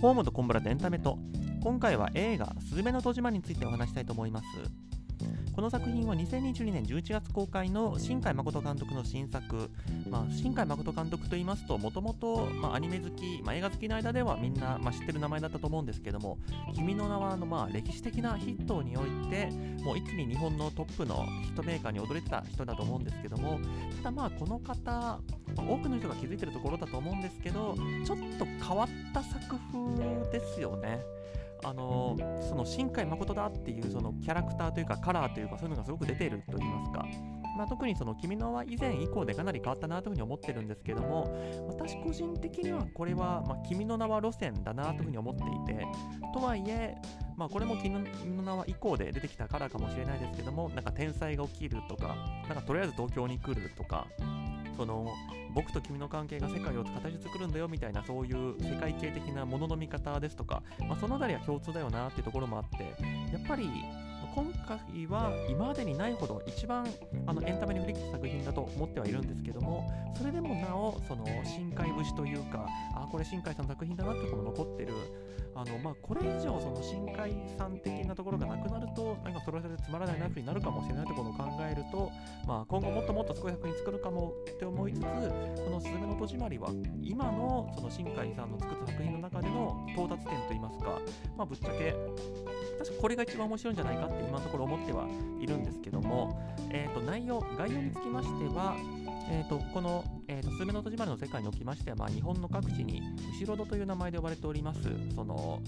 ホームとコンブラでエンタメと。今回は映画「すずめの戸締まり」についてお話したいと思います。この作品は2022年11月公開の新海誠監督の新作、まあ、新海誠監督といいますともともとアニメ好き、まあ、映画好きの間ではみんな、まあ、知ってる名前だったと思うんですけども「君の名は」のまあ歴史的なヒットにおいてもう一気に日本のトップのヒットメーカーに踊れてた人だと思うんですけどもただまあこの方多くの人が気づいてるところだと思うんですけどちょっと変わった作風ですよね。あのその新海誠だっていうそのキャラクターというかカラーというかそういうのがすごく出ていると言いますか、まあ、特にその君のは以前以降でかなり変わったなというふうに思ってるんですけども私個人的にはこれは、まあ、君の名は路線だなというふうに思っていてとはいえまあ、これも君の名は以降で出てきたカラーかもしれないですけどもなんか天才が起きるとかなんかとりあえず東京に来るとかその僕と君の関係が世界を形作るんだよみたいなそういう世界系的なものの見方ですとか、まあ、その辺りは共通だよなっていうところもあってやっぱり今回は今までにないほど一番あのエンタメに振り切った作品だと思ってはいるんですけどもそれでもなおその深海節というかあこれ新海さんの作品だなっていうのも残ってるあのまあ、これ以上その深海さん的なところがなくなるとなんかそれはそれでつまらないなふうになるかもしれないところを考えると、まあ、今後もっともっとすごい作品作るかもって思いつつこの「すずめの戸締まり」は今のその新海さんの作った作品の中での到達点といいますか、まあ、ぶっちゃけ確かこれが一番面白いんじゃないかって今のところ思ってはいるんですけども、えー、と内容概要につきましてはえーと、この、えーと、スズメの戸締まりの世界におきましては、まあ、日本の各地に後ろ戸という名前で呼ばれておりますその、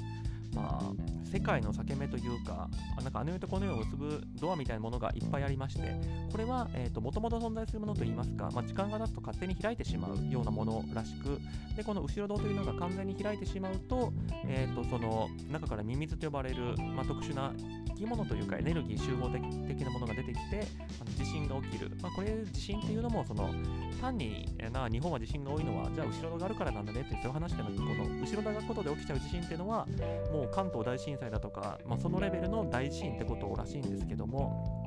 まあ、世界の裂け目というかなんかあの世とこの世を結ぶドアみたいなものがいっぱいありましてこれはもともと存在するものといいますか、まあ、時間が経つと勝手に開いてしまうようなものらしくでこの後ろ戸というのが完全に開いてしまうと,、えーと、その中からミミズと呼ばれる、まあ、特殊なき物というかエネルギー集合的なものが出てきてあの地震が起きる、まあ、これ地震っていうのもその単にな日本は地震が多いのはじゃあ後ろがあるからなんだねってそういう話でなくこの後ろがことで起きちゃう地震っていうのはもう関東大震災だとか、まあ、そのレベルの大地震ってことらしいんですけども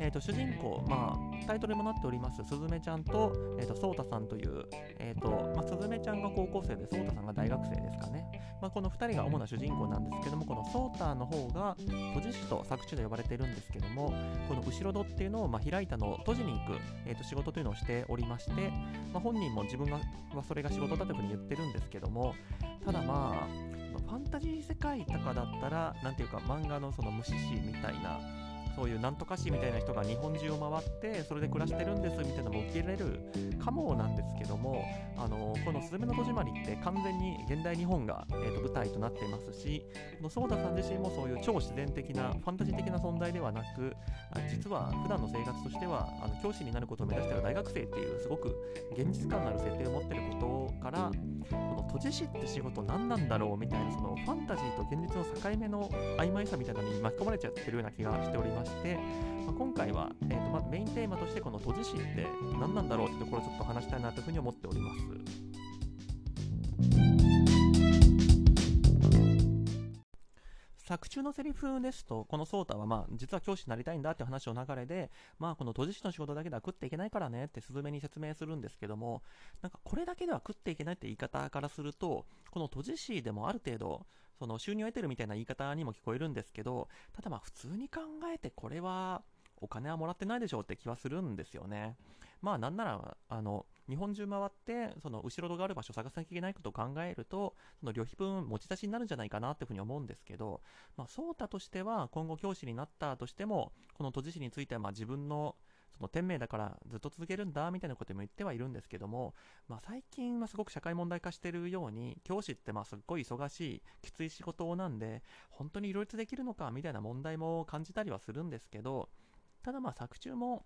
えーと、主人公、まあ、タイトルにもなっております。すずめちゃんと,、えーと、そうたさんという、えーとまあ、すずめちゃんが高校生でそうたさんが大学生ですかね、まあ、この2人が主な主人公なんですけどもこのそうたの方が閉じ師と作中で呼ばれているんですけどもこの後ろ戸っていうのを、まあ、開いたのを閉じに行く、えー、と仕事というのをしておりまして、まあ、本人も自分がはそれが仕事だというふうに言ってるんですけどもただまあファンタジー世界とかだったらなんていうか漫画のその虫師みたいなそういうなんとか市みたいな人が日本中を回ってそれで暮らしてるんですみたいなのも受け入れるかもなんですけどもあのこの「すずめの戸締まり」って完全に現代日本が、えーと、舞台となっていますしこのソーダさん自身もそういう超自然的なファンタジー的な存在ではなく実は普段の生活としてはあの教師になることを目指している大学生っていうすごく現実感のある設定を持ってることからこの閉じ師って仕事何なんだろうみたいなそのファンタジーと現実の境目の曖昧さみたいなのに巻き込まれちゃってるような気がしておりまして、まあ、今回は、えーとまあメインテーマとしてこの閉じ師って何なんだろうってところをちょっと話したいなというふうに思っております。作中のセリフですと、このソータは、まあ、実は教師になりたいんだっていう話の流れで、まあ、この閉じ師の仕事だけでは食っていけないからねってスズメに説明するんですけども、なんかこれだけでは食っていけないって言い方からすると、この閉じ師でもある程度、その収入を得てるみたいな言い方にも聞こえるんですけど、ただまあ普通に考えてこれはお金はもらってないでしょうって気はするんですよね。まあなんなら、あの、日本中回って、その後ろ戸がある場所を探さなきゃいけないことを考えると、その旅費分持ち出しになるんじゃないかなっていうふうに思うんですけど、まあ、ソータとしては今後教師になったとしても、この都知事についてはまあ自分のその天命だからずっと続けるんだみたいなことも言ってはいるんですけども、まあ、最近はすごく社会問題化してるように教師ってまあすっごい忙しいきつい仕事なんで本当に両立できるのかみたいな問題も感じたりはするんですけどただまあ作中も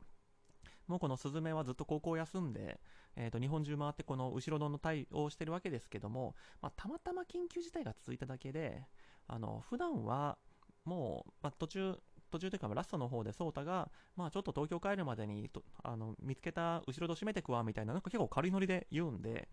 もうこのスズメはずっと高校休んで、えー、と日本中回ってこの後ろの対応をしてるわけですけども、まあ、たまたま緊急事態が続いただけで、あの普段はもう、まあ、途中、途中というかラストの方で颯太が、まあ、ちょっと東京帰るまでにとあの見つけた後ろ戸閉めてくわみたいな、なんか結構軽いノリで言うんで、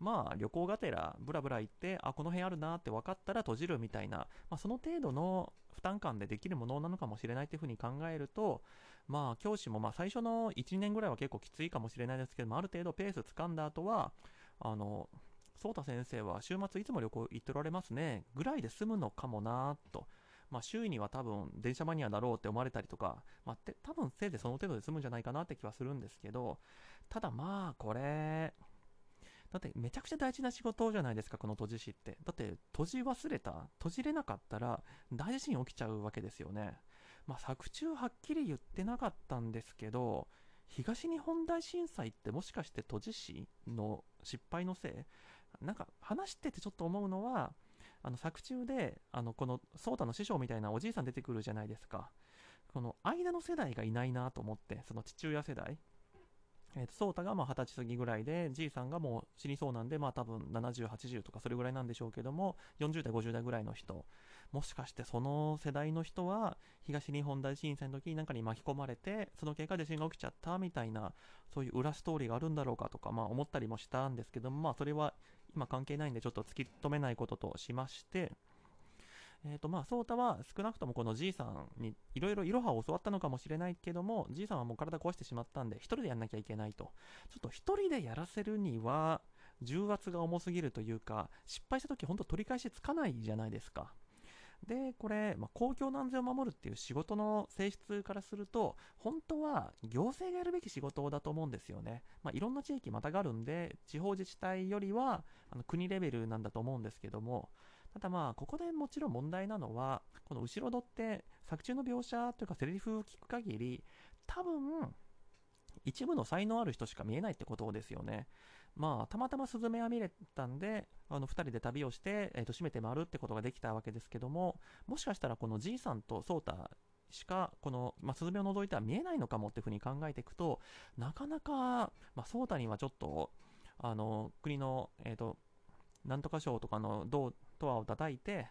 まあ旅行がてらブラブラ行って、あ、この辺あるなって分かったら閉じるみたいな、まあ、その程度の負担感でできるものなのかもしれないというふうに考えると、まあ、教師もまあ最初の1、2年ぐらいは結構きついかもしれないですけども、ある程度ペース掴んだ後は、あの、颯太先生は週末いつも旅行行っておられますね、ぐらいで済むのかもなと。まあ、周囲には多分電車マニアだろうって思われたりとか、まあ、て多分せいぜいその程度で済むんじゃないかなって気はするんですけど、ただまあ、これ、だってめちゃくちゃ大事な仕事じゃないですか、この閉じ師って。だって閉じ忘れた、閉じれなかったら大地震起きちゃうわけですよね。まあ、作中はっきり言ってなかったんですけど、東日本大震災ってもしかして閉じ師の失敗のせい？なんか話しててちょっと思うのは、あの作中で、あのこの颯太の師匠みたいなおじいさん出てくるじゃないですか。この間の世代がいないなと思って、その父親世代。えー、と、ソーがまあ20歳過ぎぐらいで、じいさんがもう死にそうなんで、まあ多分70、80とかそれぐらいなんでしょうけども、40代、50代ぐらいの人、もしかしてその世代の人は、東日本大震災の時に何かに巻き込まれて、その結果地震が起きちゃったみたいな、そういう裏ストーリーがあるんだろうかとか、まあ思ったりもしたんですけども、まあそれは今関係ないんでちょっと突き止めないこととしまして、えっ、ー、とまあ、ソータは少なくともこのじいさんにいろいろいろはを教わったのかもしれないけども、じいさんはもう体壊してしまったんで、1人でやんなきゃいけないと。ちょっと1人でやらせるには、重圧が重すぎるというか、失敗した時ほんと取り返しつかないじゃないですか。で、これ、まあ、公共の安全を守るっていう仕事の性質からすると、本当は行政がやるべき仕事だと思うんですよね。まあ、いろんな地域またがるんで、地方自治体よりはあの国レベルなんだと思うんですけども、ただまあ、ここでもちろん問題なのは、この後ろ戸って作中の描写というかセリフを聞く限り、多分、一部の才能ある人しか見えないってことですよね。まあ、たまたまスズメは見れたんで、あの、二人で旅をして、えっ、ー、と、閉めて回るってことができたわけですけども、もしかしたらこのじいさんとソータしか、この、まあ、スズメを除いては見えないのかもっていうふうに考えていくと、なかなか、まあ、ソータにはちょっと、あの、国の、えっ、ー、と、なんとか賞とかのドアを叩いて、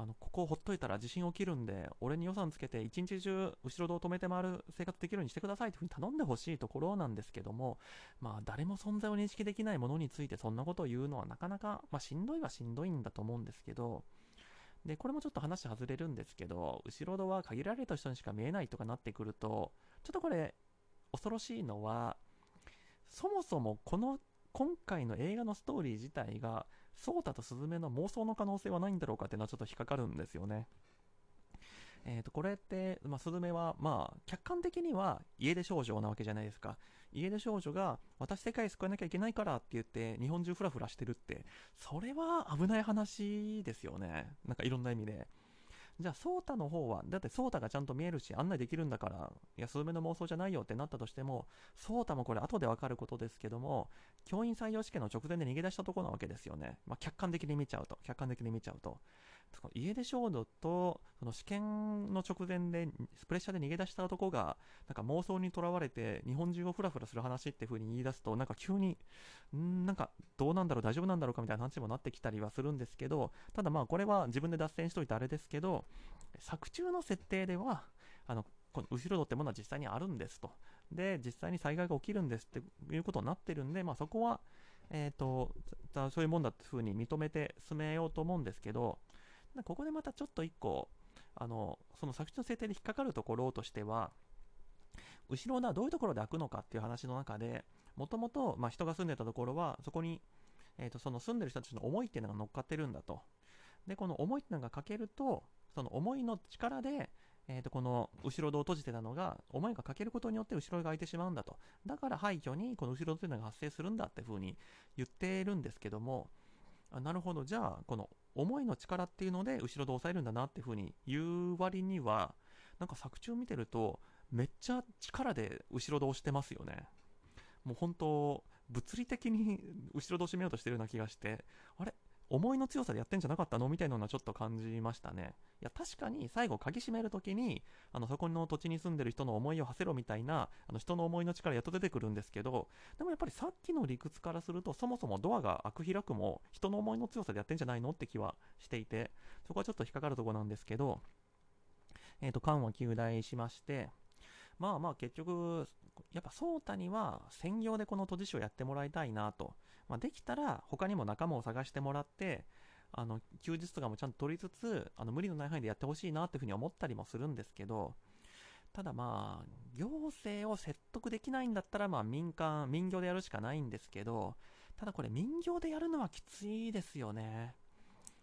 あの、ここをほっといたら地震起きるんで、俺に予算つけて一日中後ろ戸を止めて回る生活できるようにしてくださいというふうに頼んでほしいところなんですけども、まあ誰も存在を認識できないものについてそんなことを言うのはなかなか、まあしんどいはしんどいんだと思うんですけど、で、これもちょっと話外れるんですけど、後ろ戸は限られた人にしか見えないとかなってくると、ちょっとこれ、恐ろしいのは、そもそもこの今回の映画のストーリー自体がソータとスズメの妄想の可能性はないんだろうかっていうのはちょっと引っかかるんですよね。えー、とこれって、まあ、スズメは、まあ、客観的には家出少女なわけじゃないですか。家出少女が、私世界救わなきゃいけないからって言って、日本中フラフラしてるって、それは危ない話ですよね。なんかいろんな意味で。じゃあ、ソータの方は、だってソータがちゃんと見えるし、案内できるんだから、いや、スズメの妄想じゃないよってなったとしても、ソータもこれ後でわかることですけども、教員採用試験の直前で逃げ出したところなわけですよね。まあ、客観的に見ちゃうと、客観的に見ちゃうと。家出少女とその試験の直前でプレッシャーで逃げ出した男がなんか妄想にとらわれて日本中をフラフラする話っていう風に言い出すとなんか急にんなんかどうなんだろう大丈夫なんだろうかみたいな話にもなってきたりはするんですけどただまあこれは自分で脱線しといてあれですけど作中の設定ではあのこの後ろ戸ってものは実際にあるんですと。で実際に災害が起きるんですっていうことになってるんでまあそこはえーと、そういうもんだっていうふうに認めて進めようと思うんですけど、ここでまたちょっと一個、あの、その作中の設定で引っかかるところとしては、後ろがどういうところで開くのかっていう話の中で、もともと、ま人が住んでたところは、そこに、えっ、ー、と、その住んでる人たちの思いっていうのが乗っかってるんだと。で、この思いっていうのが欠けると、その思いの力で、えー、とこの後ろ戸を閉じてたのが、思いが欠けることによって後ろが開いてしまうんだと。だから廃墟にこの後ろ戸というのが発生するんだっていうふうに言ってるんですけども、あなるほど、じゃあ、この思いの力っていうので後ろで抑えるんだなっていうふうに言う割には、なんか作中見てると、めっちゃ力で後ろで押してますよね。もう本当、物理的に後ろで押しめようとしてるような気がして、あれ？思いの強さでやってんじゃなかったの？みたいなのはちょっと感じましたね。いや、確かに最後鍵閉めるときに、あの、そこの土地に住んでる人の思いを馳せろみたいな、あの、人の思いの力やっと出てくるんですけど、でもやっぱりさっきの理屈からすると、そもそもドアが開く開くも、人の思いの強さでやってんじゃないのって気はしていて、そこはちょっと引っかかるとこなんですけど、えっ、ー、と、緩和9大しまして、まあまあ結局、やっぱ颯太には専業でこの閉じ師をやってもらいたいなと。まあ、できたら他にも仲間を探してもらって、あの、休日とかもちゃんと取りつつ、あの、無理のない範囲でやってほしいなっていうふうに思ったりもするんですけど、ただまあ、行政を説得できないんだったら、まあ民間、民業でやるしかないんですけど、ただこれ民業でやるのはきついですよね。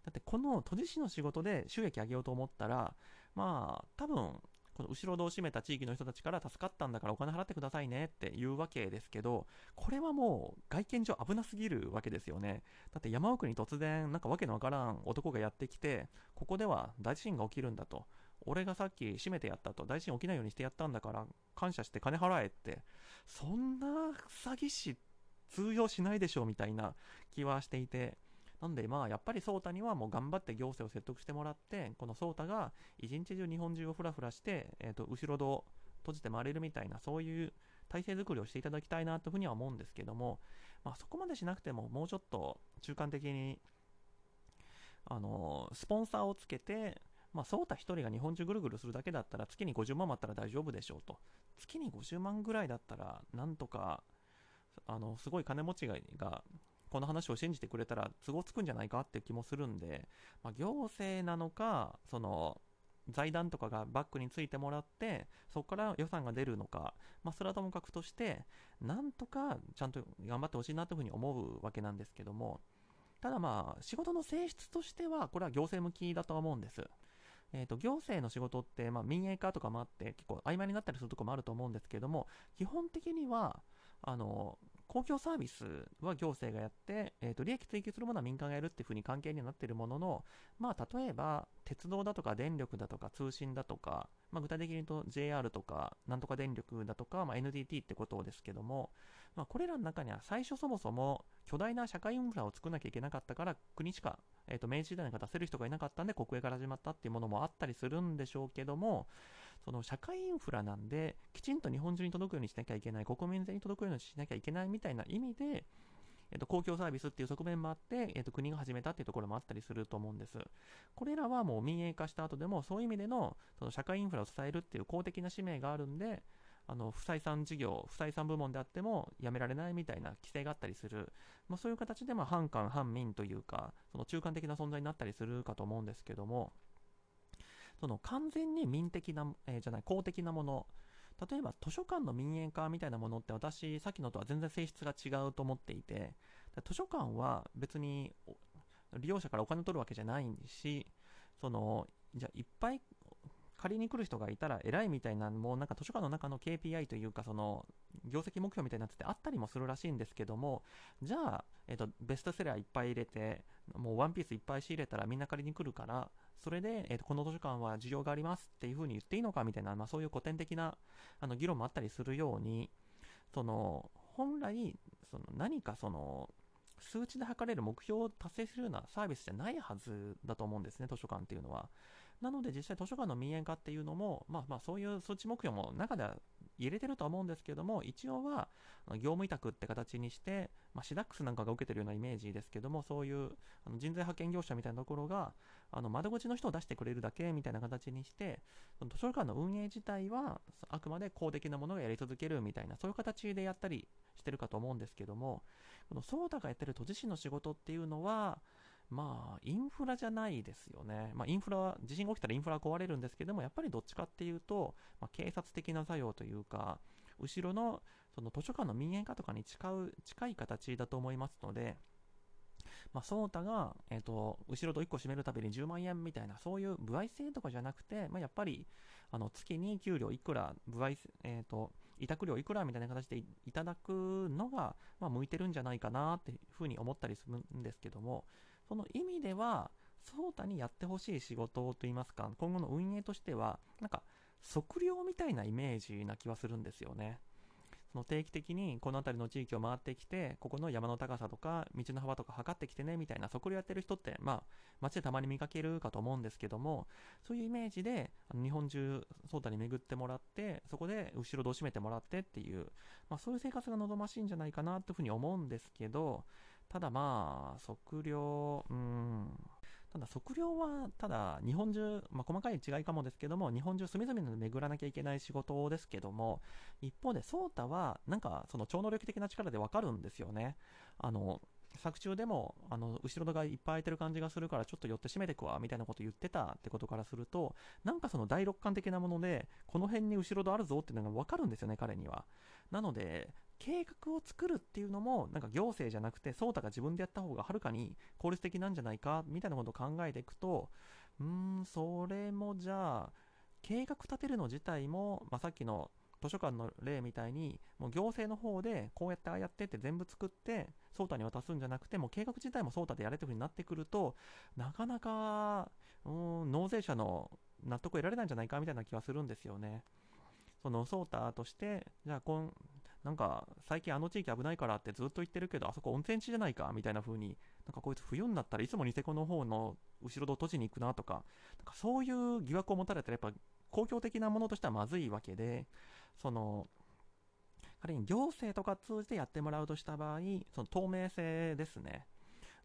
だってこの都知事の仕事で収益上げようと思ったら、まあ多分この後ろ戸を閉めた地域の人たちから助かったんだからお金払ってくださいねっていうわけですけど、これはもう外見上危なすぎるわけですよね。だって山奥に突然なんかわけのわからん男がやってきて、ここでは大地震が起きるんだと。俺がさっき閉めてやったと。大地震起きないようにしてやったんだから感謝して金払えって。そんな詐欺師通用しないでしょうみたいな気はしていて、なんでまあやっぱり颯太にはもう頑張って行政を説得してもらってこの颯太が一日中日本中をふらふらして、えー、と後ろ戸を閉じて回れるみたいなそういう体制づくりをしていただきたいなというふうには思うんですけども、まあ、そこまでしなくてももうちょっと中間的にあのスポンサーをつけてまあ、そうた1人が日本中ぐるぐるするだけだったら月に50万もあったら大丈夫でしょうと。月に50万ぐらいだったらなんとかあのすごい金持ちがこの話を信じてくれたら都合つくんじゃないかって気もするんで、まあ、行政なのか、その財団とかがバックについてもらって、そこから予算が出るのか、まあ、それはともかくとして、なんとかちゃんと頑張ってほしいなというふうに思うわけなんですけども、ただまあ、仕事の性質としては、これは行政向きだとは思うんです。えーと、行政の仕事って、まあ、民営化とかもあって結構曖昧になったりするとこもあると思うんですけども基本的にはあの公共サービスは行政がやって、えーと、利益追求するものは民間がやるっていうふうに関係にはなっているものの、まあ、例えば鉄道だとか電力だとか通信だとか、まあ、具体的に言うと JR とかなんとか電力だとか、まあ、NTT ってことですけども、まあ、これらの中には最初そもそも巨大な社会インフラを作らなきゃいけなかったから国しか、えーと、明治時代なんか出せる人がいなかったんで国営から始まったっていうものもあったりするんでしょうけどもその社会インフラなんできちんと日本中に届くようにしなきゃいけない国民全に届くようにしなきゃいけないみたいな意味でえっと、公共サービスっていう側面もあって、えっと、国が始めたっていうところもあったりすると思うんです。これらはもう民営化した後でも、そういう意味でのその社会インフラを支えるっていう公的な使命があるんで、あの不採算事業、不採算部門であってもやめられないみたいな規制があったりする、まあ、そういう形でまあ反官、反民というか、その中間的な存在になったりするかと思うんですけども、その完全に民的な、えー、じゃない、公的なもの、例えば図書館の民営化みたいなものって私、さっきのとは全然性質が違うと思っていて、図書館は別に利用者からお金を取るわけじゃないし、その、じゃあいっぱい借りに来る人がいたら偉いみたいな、もうなんか図書館の中の KPI というか、その、業績目標みたいなやつってあったりもするらしいんですけども、じゃあ、えっ、ー、と、ベストセラーいっぱい入れて、もうワンピースいっぱい仕入れたらみんな借りに来るから、それで、えーと、この図書館は需要がありますっていうふうに言っていいのかみたいな、まあ、そういう古典的なあの議論もあったりするように、その本来その何かその数値で測れる目標を達成するようなサービスじゃないはずだと思うんですね、図書館っていうのは。なので実際図書館の民営化っていうのも、まあまあそういう数値目標も中では入れてるとは思うんですけども、一応は業務委託って形にして、まあ、シダックスなんかが受けてるようなイメージですけども、そういうあの人材派遣業者みたいなところが、あの窓口の人を出してくれるだけみたいな形にして、その図書館の運営自体はあくまで公的なものがやり続けるみたいな、そういう形でやったりしてるかと思うんですけども、このソーダがやってる都知事の仕事っていうのは、まあ、インフラじゃないですよね。まあ、インフラ、地震が起きたらインフラ壊れるんですけども、やっぱりどっちかっていうと、まあ、警察的な作用というか、後ろのその図書館の民営化とかに近う近い形だと思いますので、まあ、ソータが、えーと、後ろと1個閉めるたびに10万円みたいな、そういう歩合制とかじゃなくて、まあ、やっぱりあの月に給料いくら、歩合、えーと、委託料いくらみたいな形でいただくのが、まあ、向いてるんじゃないかなっていうふうに思ったりするんですけども、その意味では、ソータにやってほしい仕事といいますか、今後の運営としては、なんか、測量みたいなイメージな気はするんですよね。その定期的にこの辺りの地域を回ってきて、ここの山の高さとか道の幅とか測ってきてねみたいな測量やってる人って、まあ、街でたまに見かけるかと思うんですけども、そういうイメージで日本中、ソータに巡ってもらって、そこで後ろ戸を閉めてもらってっていう、まあ、そういう生活が望ましいんじゃないかなというふうに思うんですけど、ただまあ、測量、うん、ただ測量は、ただ日本中、まあ、細かい違いかもですけども、日本中隅々で巡らなきゃいけない仕事ですけども、一方で、ソータは、なんかその超能力的な力でわかるんですよね。あの、作中でも、あの、後ろ戸がいっぱい空いてる感じがするから、ちょっと寄って閉めてくわ、みたいなこと言ってたってことからすると、なんかその第六感的なもので、この辺に後ろ戸あるぞっていうのがわかるんですよね、彼には。なので、計画を作るっていうのもなんか行政じゃなくて颯太が自分でやった方がはるかに効率的なんじゃないかみたいなことを考えていくとうーんそれもじゃあ計画立てるの自体も、まあ、さっきの図書館の例みたいにもう行政の方でこうやってああやってって全部作って颯太に渡すんじゃなくてもう計画自体も颯太でやれというふうになってくるとなかなかうん納税者の納得を得られないんじゃないかみたいな気はするんですよね。そのソータとしてじゃあこんなんか最近あの地域危ないからってずっと言ってるけどあそこ温泉地じゃないかみたいな風になんかこいつ冬になったらいつもニセコの方の後ろ戸閉じに行くなとかなんかそういう疑惑を持たれたらやっぱ公共的なものとしてはまずいわけでその仮に行政とか通じてやってもらうとした場合その透明性ですね。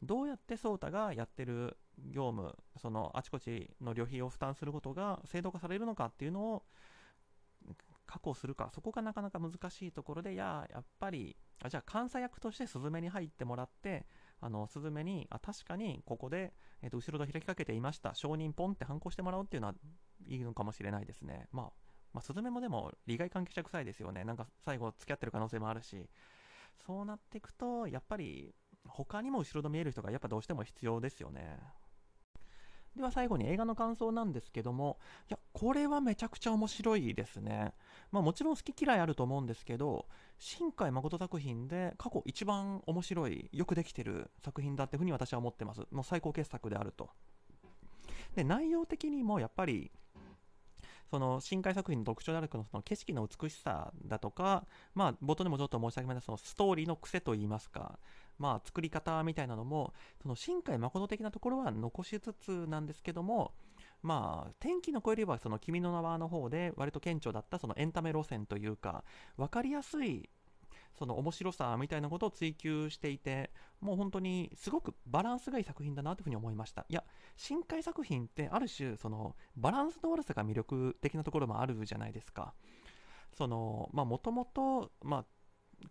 どうやってソータがやってる業務そのあちこちの旅費を負担することが制度化されるのかっていうのを確保するかそこがなかなか難しいところでいややっぱりあじゃあ監査役としてスズメに入ってもらってあのスズメにあ確かにここで、えー、と後ろ戸開きかけていました承認ポンって反抗してもらうっていうのはいいのかもしれないですねまあまあ、スズメもでも利害関係者臭いですよね。なんか最後付き合ってる可能性もあるし。そうなっていくと、やっぱり他にも後ろ戸見える人がやっぱどうしても必要ですよね。では最後に映画の感想なんですけども、いや、これはめちゃくちゃ面白いですね。まあもちろん好き嫌いあると思うんですけど、新海誠作品で過去一番面白い、よくできてる作品だっていうふうに私は思ってます。もう最高傑作であると。で、内容的にもやっぱり、その深海作品の特徴であるその景色の美しさだとか、まあ、冒頭でもちょっと申し上げましたそのストーリーの癖といいますか、まあ、作り方みたいなのもその深海誠的なところは残しつつなんですけどもまあ、天気の子よりはその君の名はの方で割と顕著だったそのエンタメ路線というか分かりやすいその面白さみたいなことを追求していてもう本当にすごくバランスがいい作品だなというふうに思いました。いや深海作品ってある種そのバランスの悪さが魅力的なところもあるじゃないですか。そのまあもともとまあ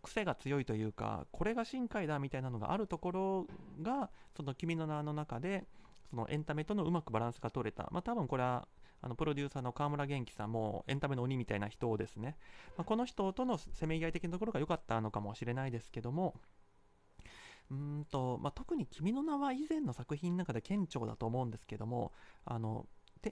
癖が強いというかこれが深海だみたいなのがあるところがその君の名の中でそのエンタメとのうまくバランスが取れた。まあ多分これはあのプロデューサーの川村元気さんもエンタメの鬼みたいな人をですね、まあ、この人とのせめぎ合い的なところが良かったのかもしれないですけどもうんと、まあ、特に「君の名は」以前の作品の中で顕著だと思うんですけどもあの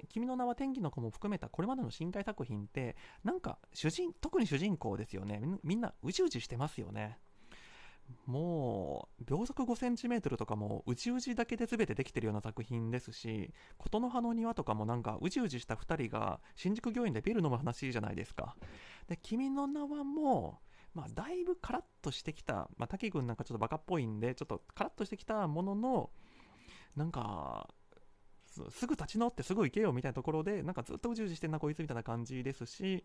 君の名は天気の子も含めたこれまでの深海作品ってなんか主人特に主人公ですよね。みんなうじうじしてますよね。もう秒速 5cm とかもうじうじだけで全てできてるような作品ですし琴の葉の庭とかもなんかうじうじした2人が新宿御苑でビール飲む話じゃないですか。で君の名はもうまあ、だいぶカラッとしてきた、まあ、滝君なんかちょっとバカっぽいんで、ちょっとカラッとしてきたものの、なんか、すぐ立ち直ってすぐ行けよみたいなところで、なんかずっとうじうじしてんなこいつみたいな感じですし、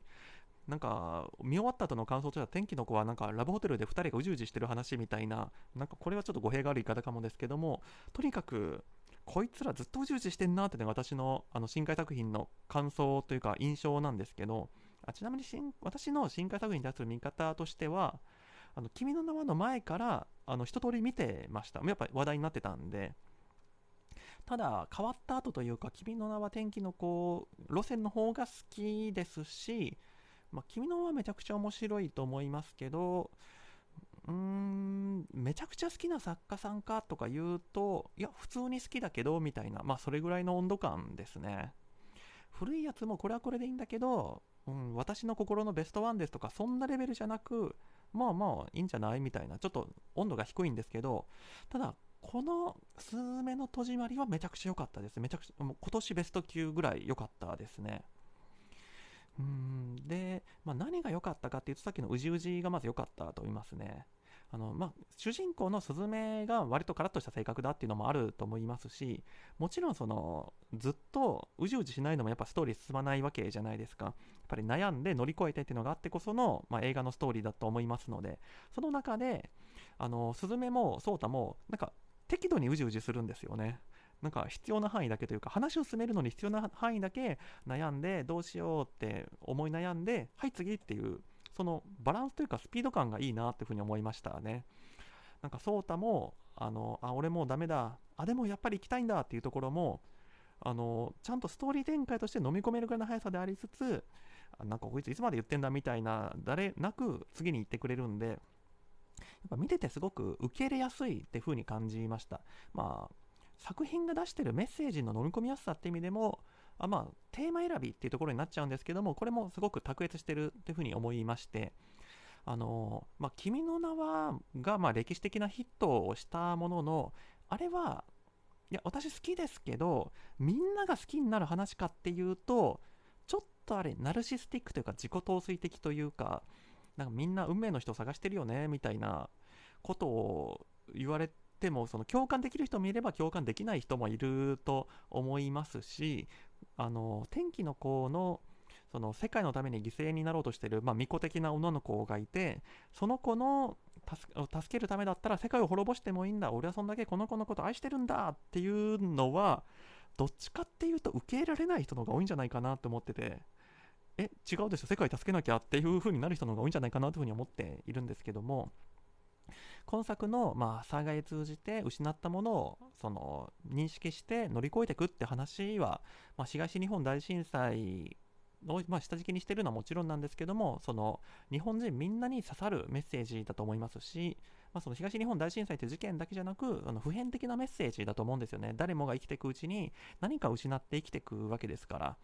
なんか見終わった後の感想としては天気の子はなんかラブホテルで2人がうじうじしてる話みたいな、なんかこれはちょっと語弊がある言い方かもですけども、とにかくこいつらずっとうじうじしてんなっていうのが私のあの深海作品の感想というか印象なんですけど、あちなみに私の深海作品に対する見方としては、あの君の名はの前からあの一通り見てました。やっぱ話題になってたんで、ただ変わった後というか「君の名は天気の子」路線の方が好きですし、まあ、君の名はめちゃくちゃ面白いと思いますけどうーんめちゃくちゃ好きな作家さんかとか言うといや普通に好きだけどみたいなまあそれぐらいの温度感ですね。古いやつもこれはこれでいいんだけど、うん、私の心のベストワンですとかそんなレベルじゃなくまあまあいいんじゃない？みたいなちょっと温度が低いんですけどただこのスズメの戸締まりはめちゃくちゃ良かったです。めちゃくちゃ、もう今年ベスト級ぐらい良かったですね。うんで、まあ、何が良かったかっていうと、さっきのうじうじがまず良かったと思いますね。あのまあ、主人公のスズメが割とカラッとした性格だっていうのもあると思いますしもちろんそのずっとうじうじしないのもやっぱストーリー進まないわけじゃないですかやっぱり悩んで乗り越えてっていうのがあってこその、まあ、映画のストーリーだと思いますのでその中であのスズメもソータもなんか適度にうじうじするんですよね。なんか必要な範囲だけというか話を進めるのに必要な範囲だけ悩んでどうしようって思い悩んではい次っていうそのバランスというかスピード感がいいなっていうふうに思いましたね。なんか颯太もあのあ俺もうダメだあでもやっぱり行きたいんだっていうところもあのちゃんとストーリー展開として飲み込めるぐらいの速さでありつつなんかこいついつまで言ってんだみたいな誰なく次に行ってくれるんでっぱ見ててすごく受け入れやすいって風に感じました。まあ、作品が出してるメッセージの飲み込みやすさって意味でも、あまあ、テーマ選びっていうところになっちゃうんですけども、これもすごく卓越してるっていうふうに思いまして、あのまあ、君の名はが、まあ、歴史的なヒットをしたものの、あれは、いや、私好きですけど、みんなが好きになる話かっていうと、ちょっとあれ、ナルシスティックというか、自己陶酔的というか、なんかみんな運命の人を探してるよね、みたいなことを言われても、その共感できる人もいれば共感できない人もいると思いますし、あの、天気の子の、その世界のために犠牲になろうとしてる、まあ、巫女的な女の子がいて、その子の助けるためだったら世界を滅ぼしてもいいんだ、俺はそんだけこの子のこと愛してるんだっていうのは、どっちかっていうと受け入れられない人の方が多いんじゃないかなと思ってて、え、違うでしょ、世界助けなきゃっていう風になる人の方が多いんじゃないかなというふうに思っているんですけども、今作の、まあ、災害を通じて失ったものをその認識して乗り越えていくって話は、まあ、東日本大震災を、まあ、下敷きにしてるのはもちろんなんですけどもその日本人みんなに刺さるメッセージだと思いますし、まあ、その東日本大震災という事件だけじゃなくあの普遍的なメッセージだと思うんですよね。誰もが生きていくうちに何か失って生きていくわけですから。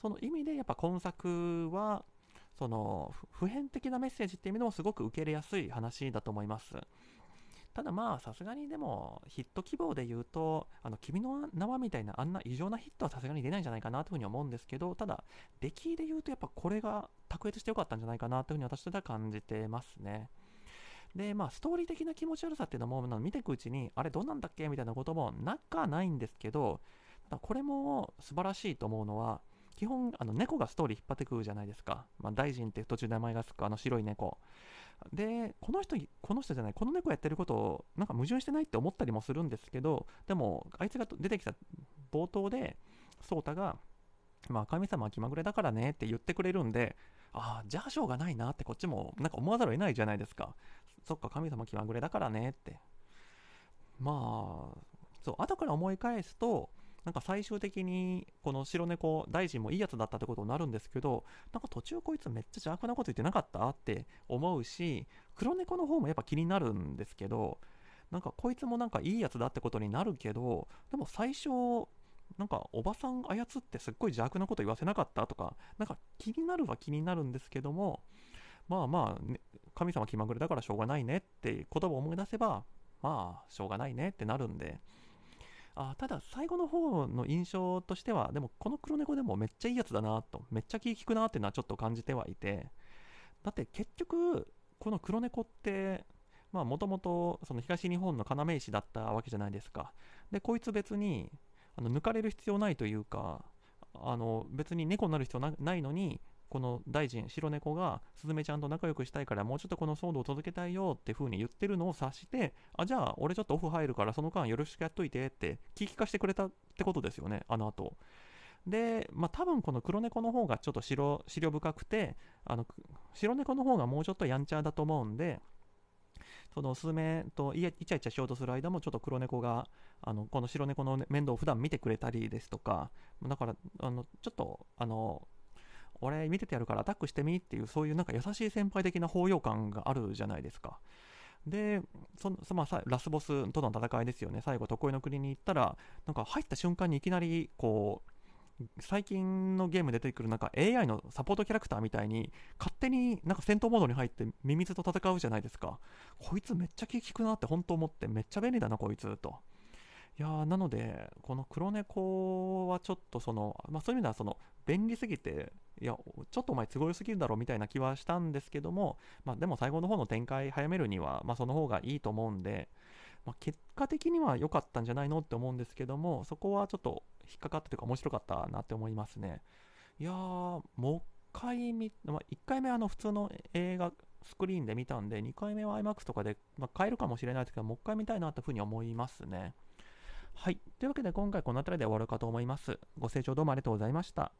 その意味でやっぱ今作はその普遍的なメッセージっていう意味でもすごく受け入れやすい話だと思います。ただまあさすがにでもヒット希望で言うとあの君の名はみたいなあんな異常なヒットはさすがに出ないんじゃないかなというふうに思うんですけどただ出来で言うとやっぱこれが卓越してよかったんじゃないかなというふうに私は感じてますね。でまあストーリー的な気持ち悪さっていうのも見ていくうちにあれどうなんだっけみたいなこともなかないんですけどこれも素晴らしいと思うのは基本あの猫がストーリー引っ張ってくるじゃないですか、まあ、大臣って途中で名前がつくあの白い猫。でこの人この人じゃないこの猫やってることをなんか矛盾してないって思ったりもするんですけどでもあいつが出てきた冒頭で颯太がまあ神様は気まぐれだからねって言ってくれるんでああじゃあしょうがないなってこっちもなんか思わざるを得ないじゃないですか。そっか神様気まぐれだからねって。まあそう後から思い返すとなんか最終的にこの白猫大臣もいいやつだったってことになるんですけどなんか途中こいつめっちゃ邪悪なこと言ってなかったって思うし黒猫の方もやっぱ気になるんですけどなんかこいつもなんかいいやつだってことになるけどでも最初なんかおばさん操ってすっごい邪悪なこと言わせなかったとかなんか気になるは気になるんですけどもまあまあ、ね、神様気まぐれだからしょうがないねって言葉を思い出せばまあしょうがないねってなるんであただ最後の方の印象としてはでもこの黒猫でもめっちゃいいやつだなとめっちゃ気利くなっていうのはちょっと感じてはいてだって結局この黒猫ってまあもともとその東日本の要石だったわけじゃないですか。でこいつ別にあの抜かれる必要ないというかあの別に猫になる必要ないのにこの大臣白猫がスズメちゃんと仲良くしたいからもうちょっとこの騒動を続けたいよって風に言ってるのを察してあじゃあ俺ちょっとオフ入るからその間よろしくやっといてって聞きかしてくれたってことですよねあの後。で、まあ、多分この黒猫の方がちょっと白白深くてあの白猫の方がもうちょっとやんちゃだと思うんでそのスズメとイチャイチャしようとする間もちょっと黒猫があのこの白猫の面倒を普段見てくれたりですとかだからあのちょっとあの俺見ててやるからアタックしてみっていうそういうなんか優しい先輩的な包容感があるじゃないですか。でその、まあ、ラスボスとの戦いですよね。最後常世の国に行ったらなんか入った瞬間にいきなりこう最近のゲーム出てくるなんか AI のサポートキャラクターみたいに勝手になんか戦闘モードに入ってミミズと戦うじゃないですか。こいつめっちゃ気利くなって本当思ってめっちゃ便利だなこいつと。いやーなのでこの黒猫はちょっとその、まあ、そういう意味ではその便利すぎていやちょっとお前都合良すぎるだろみたいな気はしたんですけども、まあ、でも最後の方の展開早めるには、まあ、その方がいいと思うんで、まあ、結果的には良かったんじゃないのって思うんですけどもそこはちょっと引っかかったというか面白かったなって思いますねいやーもう一回見、まあ、1回目あの普通の映画スクリーンで見たんで2回目は IMAX とかで、まあ、変えるかもしれないですけどもう一回見たいなというふうに思いますねはい。というわけで今回この辺りで終わるかと思います。ご清聴どうもありがとうございました。